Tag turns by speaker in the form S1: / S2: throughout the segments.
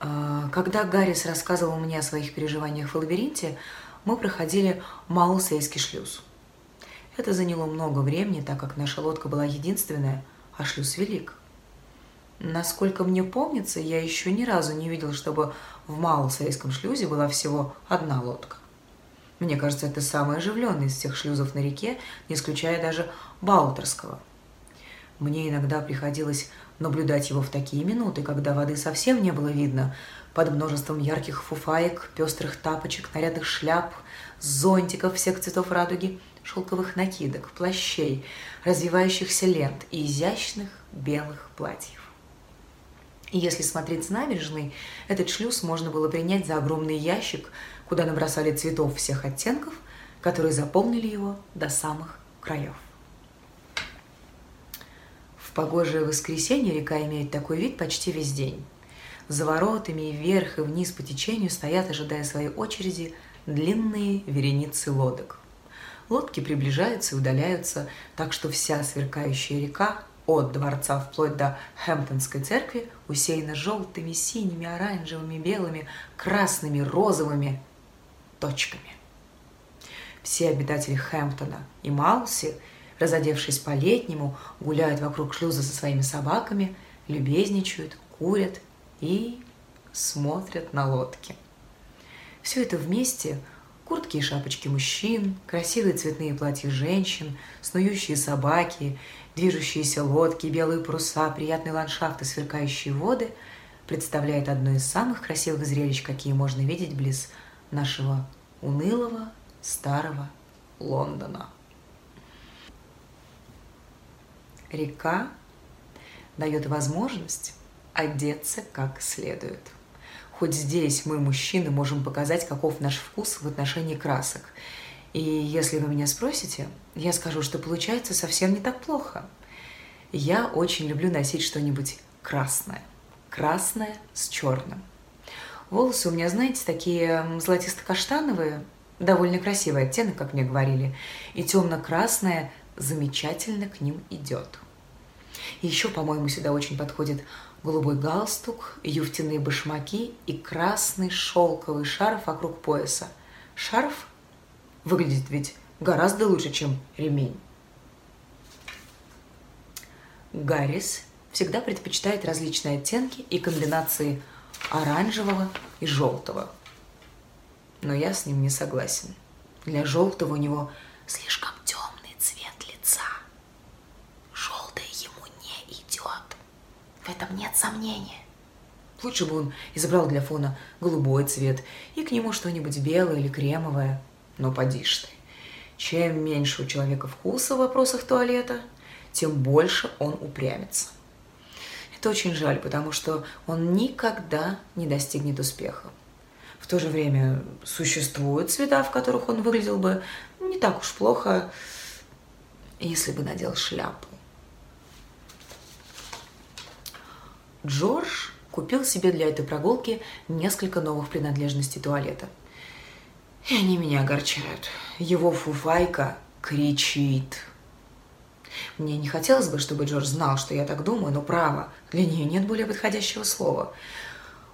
S1: А, когда Гаррис рассказывал мне о своих переживаниях в лабиринте, мы проходили Маусейский шлюз. Это заняло много времени, так как наша лодка была единственная, а шлюз велик. Насколько мне помнится, я еще ни разу не видел, чтобы в Маусейском шлюзе была всего одна лодка. Мне кажется, это самый оживленный из всех шлюзов на реке, не исключая даже Баутерского. Мне иногда приходилось наблюдать его в такие минуты, когда воды совсем не было видно, под множеством ярких фуфаек, пестрых тапочек, нарядных шляп, зонтиков всех цветов радуги, шелковых накидок, плащей, развивающихся лент и изящных белых платьев. И если смотреть с набережной, этот шлюз можно было принять за огромный ящик, куда набросали цветов всех оттенков, которые заполнили его до самых краев. В погожее воскресенье река имеет такой вид почти весь день. За воротами и вверх и вниз по течению стоят, ожидая своей очереди, длинные вереницы лодок. Лодки приближаются и удаляются, так что вся сверкающая река от дворца вплоть до Хэмптонской церкви усеяна желтыми, синими, оранжевыми, белыми, красными, розовыми точками. Все обитатели Хэмптона и Малси, разодевшись по-летнему, гуляют вокруг шлюза со своими собаками, любезничают, курят и смотрят на лодки. Все это вместе куртки и шапочки мужчин, красивые цветные платья женщин, снующие собаки, движущиеся лодки, белые паруса, приятные ландшафты, сверкающие воды представляет одно из самых красивых зрелищ, какие можно видеть близ нашего унылого старого Лондона. Река дает возможность одеться как следует. Хоть здесь мы, мужчины, можем показать, каков наш вкус в отношении красок. И если вы меня спросите, я скажу, что получается совсем не так плохо. Я очень люблю носить что-нибудь красное. Красное с черным. Волосы у меня, знаете, такие золотисто-каштановые, довольно красивый оттенок, как мне говорили, и темно-красное замечательно к ним идет. Еще, по-моему, сюда очень подходит голубой галстук, юфтяные башмаки и красный шелковый шарф вокруг пояса. Шарф выглядит ведь гораздо лучше, чем ремень. Гаррис всегда предпочитает различные оттенки и комбинации оранжевого и желтого. Но я с ним не согласен. Для желтого у него слишком темный цвет лица. Желтое ему не идет. В этом нет сомнения. Лучше бы он избрал для фона голубой цвет и к нему что-нибудь белое или кремовое. Но поди ж ты. Чем меньше у человека вкуса в вопросах туалета, тем больше он упрямится. Это очень жаль, потому что он никогда не достигнет успеха. В то же время существуют цвета, в которых он выглядел бы не так уж плохо, если бы надел шляпу. Джордж купил себе для этой прогулки несколько новых принадлежностей туалета. И они меня огорчают. Его фуфайка кричит – мне не хотелось бы, чтобы Джордж знал, что я так думаю, но право, для нее нет более подходящего слова.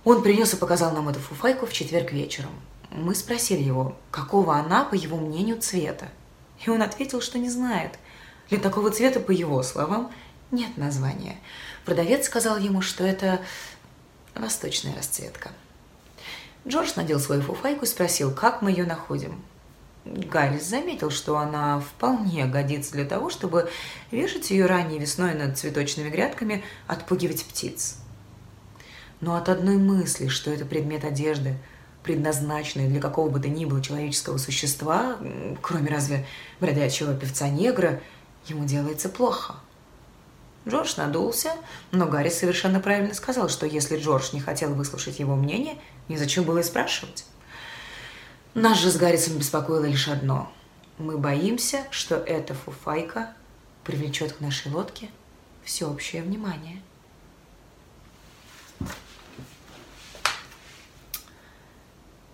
S1: Он принес и показал нам эту фуфайку в четверг вечером. Мы спросили его, какого она, по его мнению, цвета. И он ответил, что не знает. Для такого цвета, по его словам, нет названия. Продавец сказал ему, что это восточная расцветка. Джордж надел свою фуфайку и спросил, как мы ее находим. Гаррис заметил, что она вполне годится для того, чтобы вешать ее ранней весной над цветочными грядками, отпугивать птиц. Но от одной мысли, что это предмет одежды, предназначенный для какого бы то ни было человеческого существа, кроме разве бродячего певца-негра, ему делается плохо. Джордж надулся, но Гарри совершенно правильно сказал, что если Джордж не хотел выслушать его мнение, незачем было и спрашивать. Нас же с Гаррисом беспокоило лишь одно. Мы боимся, что эта фуфайка привлечет к нашей лодке всеобщее внимание.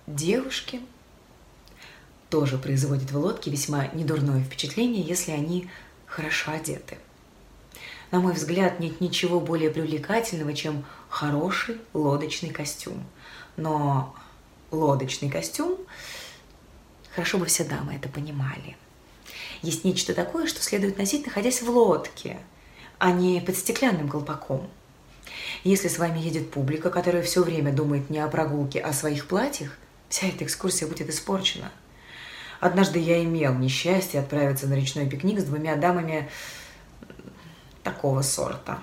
S1: Девушки тоже производят в лодке весьма недурное впечатление, если они хорошо одеты. На мой взгляд, нет ничего более привлекательного, чем хороший лодочный костюм. Но лодочный костюм, хорошо бы все дамы это понимали. Есть нечто такое, что следует носить, находясь в лодке, а не под стеклянным колпаком. Если с вами едет публика, которая все время думает не о прогулке, а о своих платьях, вся эта экскурсия будет испорчена. Однажды я имел несчастье отправиться на речной пикник с двумя дамами такого сорта.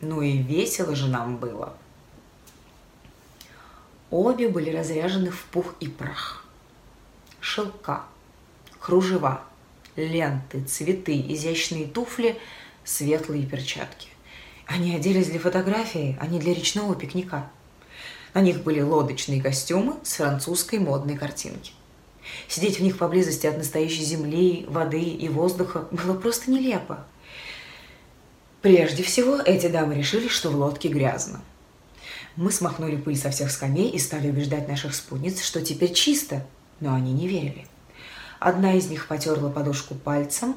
S1: Ну и весело же нам было. Обе были разряжены в пух и прах. Шелка, кружева, ленты, цветы, изящные туфли, светлые перчатки. Они оделись для фотографии, а не для речного пикника. На них были лодочные костюмы с французской модной картинки. Сидеть в них поблизости от настоящей земли, воды и воздуха было просто нелепо. Прежде всего, эти дамы решили, что в лодке грязно. Мы смахнули пыль со всех скамей и стали убеждать наших спутниц, что теперь чисто, но они не верили. Одна из них потерла подушку пальцем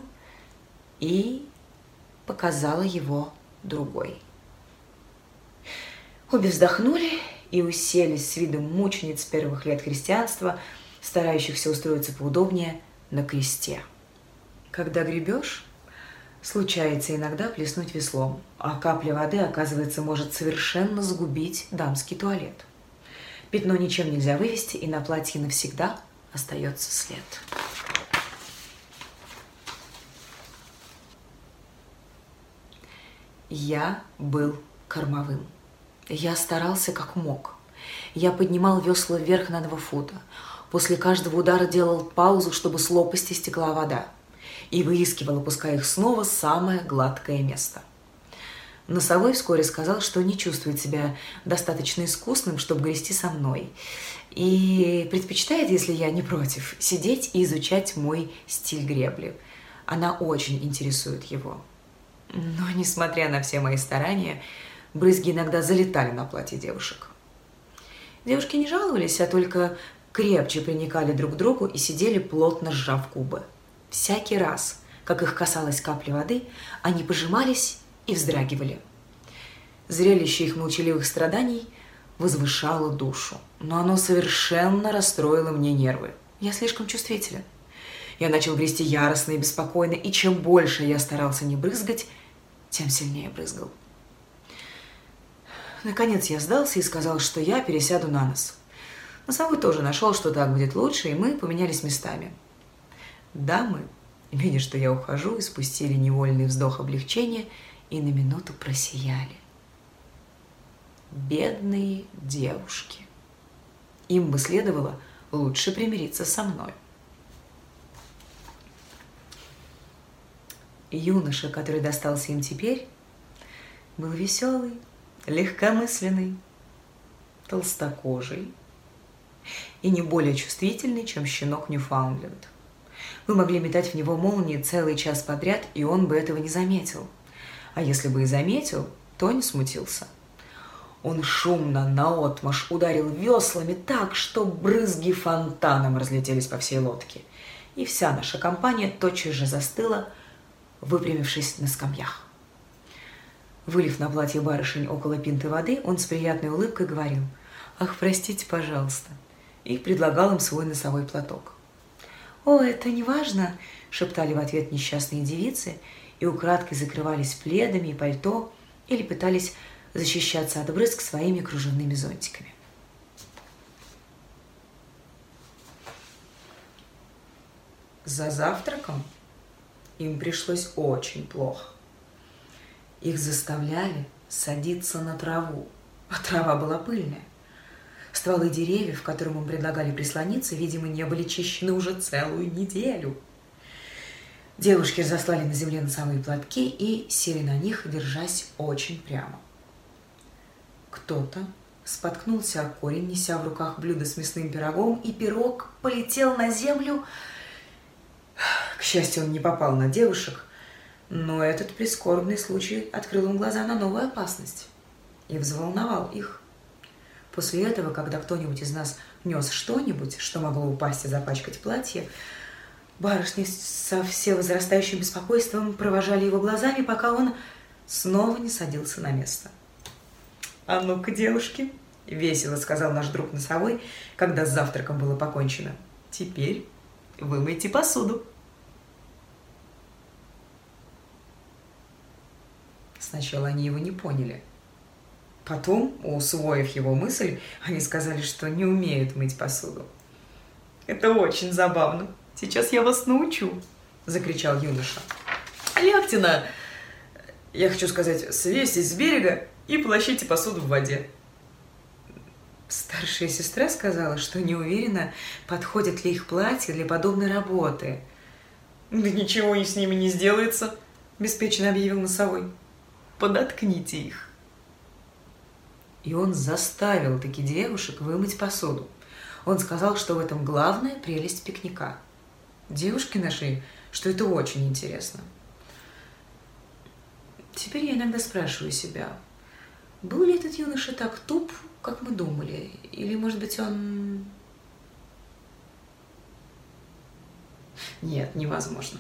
S1: и показала его другой. Обе вздохнули и уселись с видом мучениц первых лет христианства, старающихся устроиться поудобнее на кресте. Когда гребешь, случается иногда плеснуть веслом, а капля воды, оказывается, может совершенно загубить дамский туалет. Пятно ничем нельзя вывести, и на платье навсегда остается след. Я был кормовым. Я старался как мог. Я поднимал весла вверх на два фута. После каждого удара делал паузу, чтобы с лопасти стекла вода. И выискивал, опуская их снова, самое гладкое место. Носовой вскоре сказал, что не чувствует себя достаточно искусным, чтобы грести со мной. И предпочитает, если я не против, сидеть и изучать мой стиль гребли. Она очень интересует его. Но, несмотря на все мои старания, брызги иногда залетали на платье девушек. Девушки не жаловались, а только крепче приникали друг к другу и сидели плотно сжав губы. Всякий раз, как их касалась капли воды, они пожимались и вздрагивали. Зрелище их молчаливых страданий возвышало душу, но оно совершенно расстроило мне нервы. Я слишком чувствителен. Я начал грести яростно и беспокойно, и чем больше я старался не брызгать, тем сильнее брызгал. Наконец я сдался и сказал, что я пересяду на нос. Носовой тоже нашел, что так будет лучше, и мы поменялись местами. Дамы, видя, что я ухожу, испустили невольный вздох облегчения и на минуту просияли. Бедные девушки. Им бы следовало лучше примириться со мной. юноша, который достался им теперь, был веселый, легкомысленный, толстокожий и не более чувствительный, чем щенок Ньюфаундленд. Вы могли метать в него молнии целый час подряд, и он бы этого не заметил. А если бы и заметил, то не смутился. Он шумно, наотмашь ударил веслами так, что брызги фонтаном разлетелись по всей лодке. И вся наша компания тотчас же застыла – выпрямившись на скамьях. Вылив на платье барышень около пинты воды, он с приятной улыбкой говорил «Ах, простите, пожалуйста», и предлагал им свой носовой платок. «О, это не важно», — шептали в ответ несчастные девицы и украдкой закрывались пледами и пальто или пытались защищаться от брызг своими кружевными зонтиками. За завтраком им пришлось очень плохо. Их заставляли садиться на траву, а трава была пыльная. Стволы деревьев, к которым им предлагали прислониться, видимо, не были чищены уже целую неделю. Девушки заслали на земле носовые платки и сели на них, держась очень прямо. Кто-то споткнулся о корень, неся в руках блюдо с мясным пирогом, и пирог полетел на землю, к счастью, он не попал на девушек, но этот прискорбный случай открыл им глаза на новую опасность и взволновал их. После этого, когда кто-нибудь из нас нес что-нибудь, что могло упасть и запачкать платье, барышни со все возрастающим беспокойством провожали его глазами, пока он снова не садился на место. А ну-ка, девушки, весело сказал наш друг носовой, когда с завтраком было покончено. Теперь вымойте посуду. Сначала они его не поняли. Потом, усвоив его мысль, они сказали, что не умеют мыть посуду. «Это очень забавно. Сейчас я вас научу», – закричал юноша. «Лягте на... Я хочу сказать, свесьтесь с берега и полощите посуду в воде». Старшая сестра сказала, что не уверена, подходит ли их платье для подобной работы. «Да ничего с ними не сделается», – беспечно объявил носовой. «Подоткните их». И он заставил таки девушек вымыть посуду. Он сказал, что в этом главная прелесть пикника. Девушки нашли, что это очень интересно. Теперь я иногда спрашиваю себя, был ли этот юноша так туп, как мы думали? Или, может быть, он... Нет, невозможно.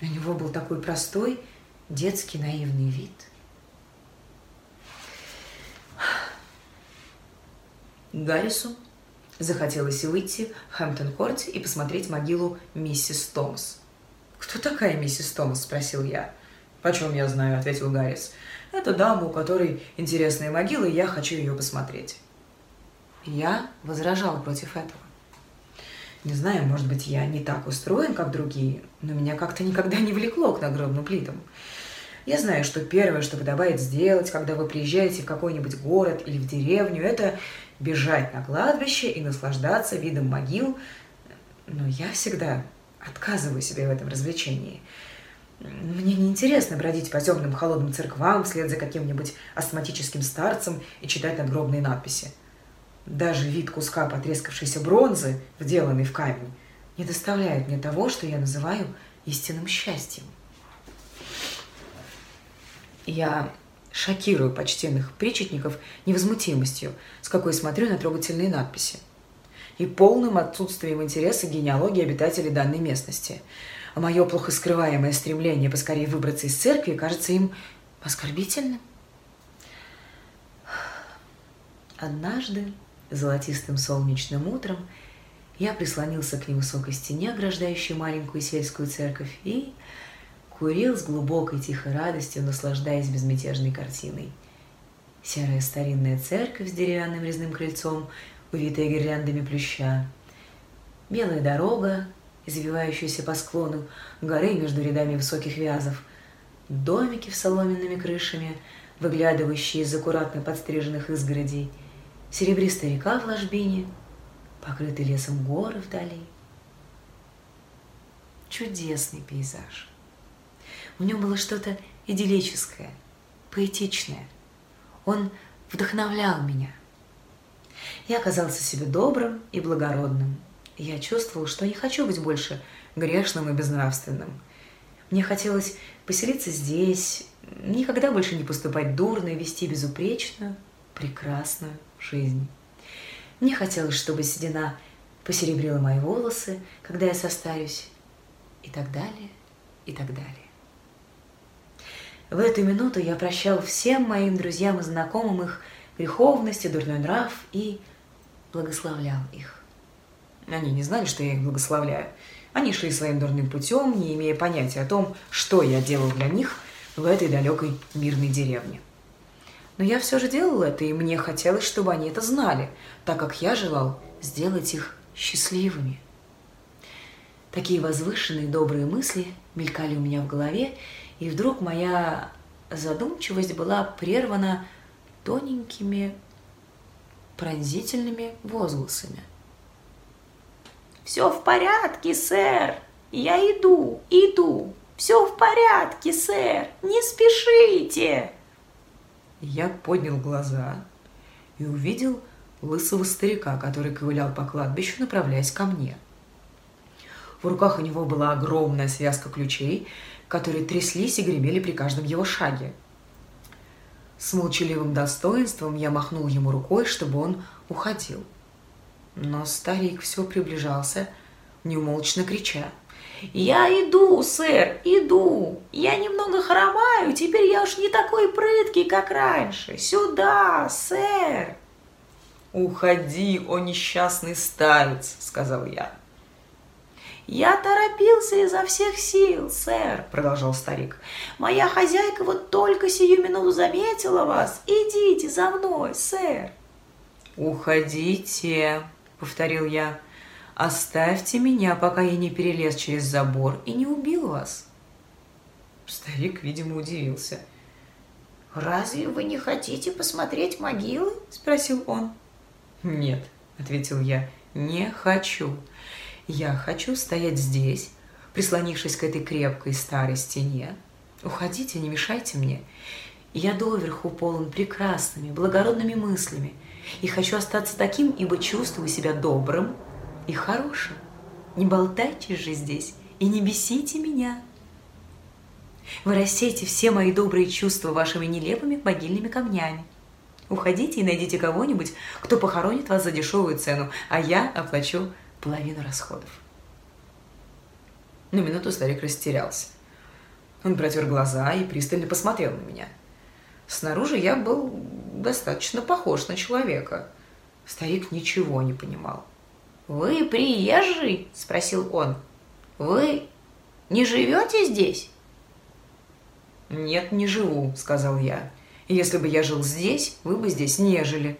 S1: У него был такой простой, детский наивный вид. Гаррису захотелось выйти в Хэмптон-корте и посмотреть могилу миссис Томас. «Кто такая миссис Томас?» – спросил я. «Почем я знаю?» – ответил Гаррис. «Это дама, у которой интересные могилы, и я хочу ее посмотреть». Я возражал против этого. Не знаю, может быть, я не так устроен, как другие, но меня как-то никогда не влекло к нагробным плитам. Я знаю, что первое, что подобает сделать, когда вы приезжаете в какой-нибудь город или в деревню, это бежать на кладбище и наслаждаться видом могил. Но я всегда отказываю себе в этом развлечении. Мне неинтересно бродить по темным холодным церквам вслед за каким-нибудь астматическим старцем и читать надгробные надписи. Даже вид куска потрескавшейся бронзы, вделанный в камень, не доставляет мне того, что я называю истинным счастьем. Я шокирую почтенных причетников невозмутимостью, с какой смотрю на трогательные надписи, и полным отсутствием интереса генеалогии обитателей данной местности. А мое плохо скрываемое стремление поскорее выбраться из церкви кажется им оскорбительным. Однажды, золотистым солнечным утром, я прислонился к невысокой стене, ограждающей маленькую сельскую церковь, и курил с глубокой тихой радостью, наслаждаясь безмятежной картиной. Серая старинная церковь с деревянным резным крыльцом, увитая гирляндами плюща. Белая дорога, извивающаяся по склону горы между рядами высоких вязов. Домики с соломенными крышами, выглядывающие из аккуратно подстриженных изгородей. Серебристая река в ложбине, покрытый лесом горы вдали. Чудесный пейзаж. В нем было что-то идиллическое, поэтичное. Он вдохновлял меня. Я оказался себе добрым и благородным. Я чувствовал, что не хочу быть больше грешным и безнравственным. Мне хотелось поселиться здесь, никогда больше не поступать дурно и вести безупречную, прекрасную жизнь. Мне хотелось, чтобы седина посеребрила мои волосы, когда я состарюсь, и так далее, и так далее. В эту минуту я прощал всем моим друзьям и знакомым их греховность и дурной нрав и благословлял их. Они не знали, что я их благословляю. Они шли своим дурным путем, не имея понятия о том, что я делал для них в этой далекой мирной деревне. Но я все же делал это, и мне хотелось, чтобы они это знали, так как я желал сделать их счастливыми. Такие возвышенные добрые мысли мелькали у меня в голове, и вдруг моя задумчивость была прервана тоненькими пронзительными возгласами. «Все в порядке, сэр! Я иду, иду! Все в порядке, сэр! Не спешите!» Я поднял глаза и увидел лысого старика, который ковылял по кладбищу, направляясь ко мне. В руках у него была огромная связка ключей, которые тряслись и гремели при каждом его шаге. С молчаливым достоинством я махнул ему рукой, чтобы он уходил. Но старик все приближался, неумолчно крича. «Я иду, сэр, иду. Я немного хромаю, теперь я уж не такой прыткий, как раньше. Сюда, сэр!» «Уходи, о несчастный старец!» — сказал я. «Я торопился изо всех сил, сэр», — продолжал старик. «Моя хозяйка вот только сию минуту заметила вас. Идите за мной, сэр». «Уходите», — повторил я. «Оставьте меня, пока я не перелез через забор и не убил вас». Старик, видимо, удивился. «Разве вы не хотите посмотреть могилы?» — спросил он. «Нет», — ответил я, — «не хочу. Я хочу стоять здесь, прислонившись к этой крепкой старой стене. Уходите, не мешайте мне. Я доверху полон прекрасными, благородными мыслями, и хочу остаться таким, ибо чувствую себя добрым и хорошим. Не болтайте же здесь и не бесите меня. Вы рассеете все мои добрые чувства вашими нелепыми могильными камнями. Уходите и найдите кого-нибудь, кто похоронит вас за дешевую цену, а я оплачу половину расходов. На минуту старик растерялся. Он протер глаза и пристально посмотрел на меня. Снаружи я был достаточно похож на человека. Старик ничего не понимал. «Вы приезжий?» – спросил он. «Вы не живете здесь?» «Нет, не живу», – сказал я. Если бы я жил здесь, вы бы здесь не жили.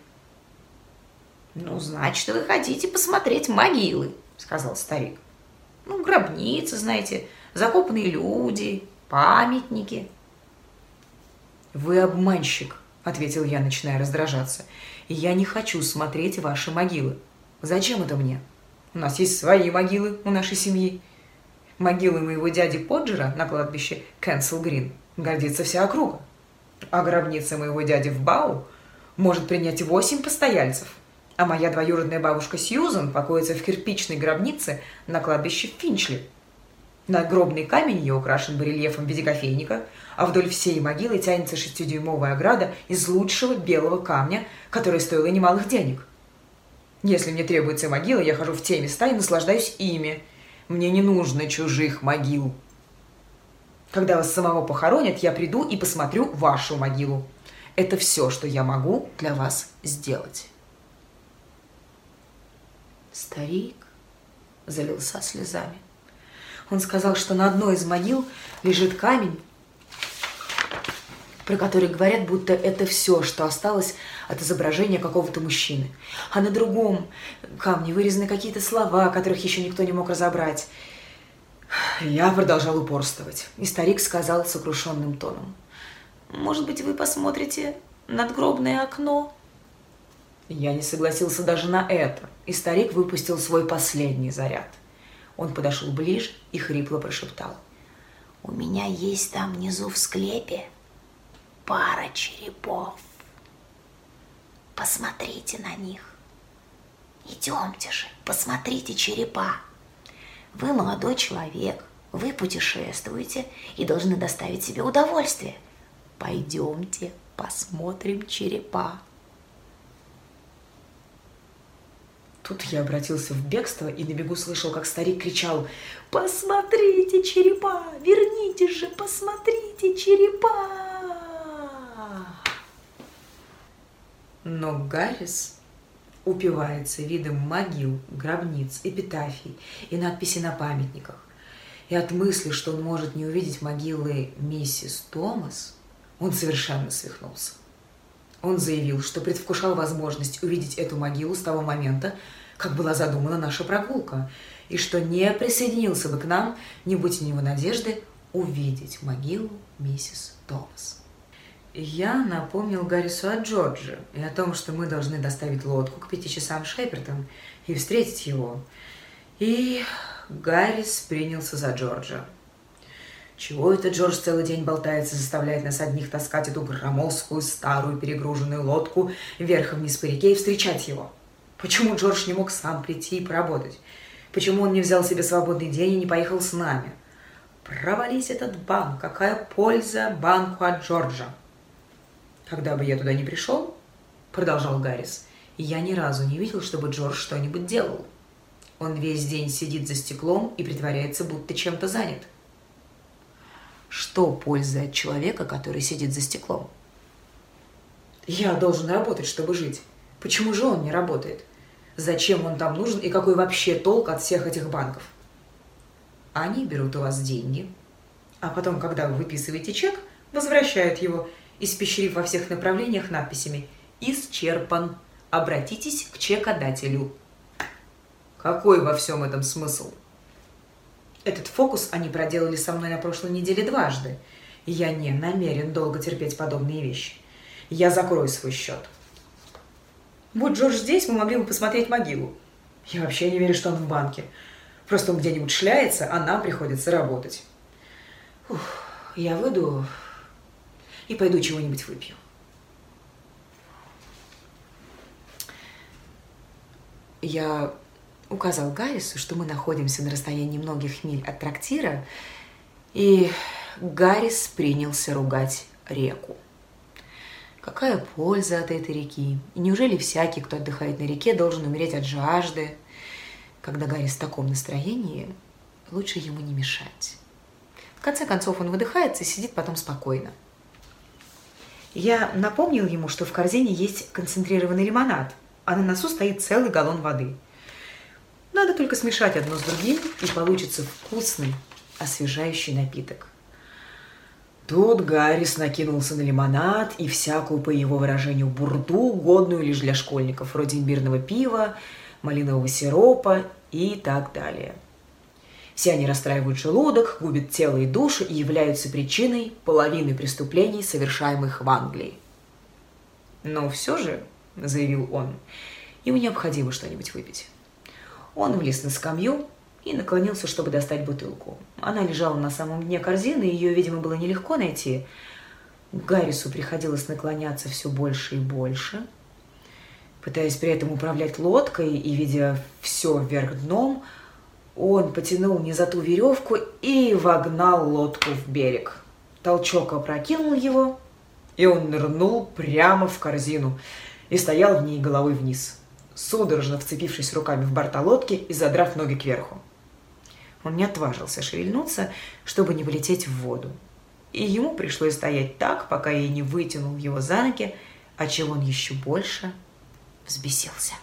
S1: Ну, значит, вы хотите посмотреть могилы, сказал старик. Ну, гробницы, знаете, закопанные люди, памятники. Вы обманщик, ответил я, начиная раздражаться. И я не хочу смотреть ваши могилы. Зачем это мне? У нас есть свои могилы у нашей семьи. Могилы моего дяди Поджера на кладбище Кэнсел Грин гордится вся округа а гробница моего дяди в Бау может принять восемь постояльцев, а моя двоюродная бабушка Сьюзан покоится в кирпичной гробнице на кладбище Финчли. Надгробный камень ее украшен барельефом в виде кофейника, а вдоль всей могилы тянется шестидюймовая ограда из лучшего белого камня, которая стоила немалых денег. Если мне требуется могила, я хожу в те места и наслаждаюсь ими. Мне не нужно чужих могил. Когда вас самого похоронят, я приду и посмотрю вашу могилу. Это все, что я могу для вас сделать. Старик залился слезами. Он сказал, что на одной из могил лежит камень, про который говорят, будто это все, что осталось от изображения какого-то мужчины. А на другом камне вырезаны какие-то слова, которых еще никто не мог разобрать. Я продолжал упорствовать, и старик сказал сокрушенным тоном. «Может быть, вы посмотрите надгробное окно?» Я не согласился даже на это, и старик выпустил свой последний заряд. Он подошел ближе и хрипло прошептал. «У меня есть там внизу в склепе пара черепов. Посмотрите на них. Идемте же, посмотрите черепа. Вы молодой человек, вы путешествуете и должны доставить себе удовольствие. Пойдемте посмотрим черепа. Тут я обратился в бегство и на бегу слышал, как старик кричал «Посмотрите черепа! Верните же, посмотрите черепа!» Но Гаррис упивается видом могил, гробниц, эпитафий и надписей на памятниках. И от мысли, что он может не увидеть могилы миссис Томас, он совершенно свихнулся. Он заявил, что предвкушал возможность увидеть эту могилу с того момента, как была задумана наша прогулка, и что не присоединился бы к нам, не будь у него надежды увидеть могилу миссис Томас. Я напомнил Гаррису о Джорджи и о том, что мы должны доставить лодку к пяти часам Шепертон и встретить его. И Гаррис принялся за Джорджа. Чего это Джордж целый день болтается, заставляет нас одних таскать эту громоздкую, старую, перегруженную лодку вверх и вниз по реке и встречать его? Почему Джордж не мог сам прийти и поработать? Почему он не взял себе свободный день и не поехал с нами? Провались этот банк, какая польза банку от Джорджа? Когда бы я туда не пришел, продолжал Гаррис, я ни разу не видел, чтобы Джордж что-нибудь делал. Он весь день сидит за стеклом и притворяется, будто чем-то занят. Что польза от человека, который сидит за стеклом? Я должен работать, чтобы жить. Почему же он не работает? Зачем он там нужен и какой вообще толк от всех этих банков? Они берут у вас деньги, а потом, когда вы выписываете чек, возвращают его, испещрив во всех направлениях надписями «Исчерпан. Обратитесь к чекодателю». Какой во всем этом смысл? Этот фокус они проделали со мной на прошлой неделе дважды, я не намерен долго терпеть подобные вещи. Я закрою свой счет. Вот Джордж здесь, мы могли бы посмотреть могилу. Я вообще не верю, что он в банке. Просто он где-нибудь шляется, а нам приходится работать. Ух, я выйду и пойду чего-нибудь выпью. Я указал Гаррису, что мы находимся на расстоянии многих миль от трактира, и Гаррис принялся ругать реку. Какая польза от этой реки? И неужели всякий, кто отдыхает на реке, должен умереть от жажды? Когда Гаррис в таком настроении, лучше ему не мешать. В конце концов он выдыхается и сидит потом спокойно. Я напомнил ему, что в корзине есть концентрированный лимонад, а на носу стоит целый галлон воды. Надо только смешать одно с другим, и получится вкусный, освежающий напиток. Тут Гаррис накинулся на лимонад и всякую, по его выражению, бурду, годную лишь для школьников, вроде имбирного пива, малинового сиропа и так далее. Все они расстраивают желудок, губят тело и душу и являются причиной половины преступлений, совершаемых в Англии. Но все же, заявил он, ему необходимо что-нибудь выпить. Он влез на скамью, и наклонился, чтобы достать бутылку. Она лежала на самом дне корзины, ее, видимо, было нелегко найти. Гаррису приходилось наклоняться все больше и больше, пытаясь при этом управлять лодкой и видя все вверх дном, он потянул не за ту веревку и вогнал лодку в берег. Толчок опрокинул его, и он нырнул прямо в корзину и стоял в ней головой вниз, судорожно вцепившись руками в борта лодки и задрав ноги кверху. Он не отважился шевельнуться, чтобы не полететь в воду. И ему пришлось стоять так, пока я не вытянул его за ноги, отчего он еще больше взбесился.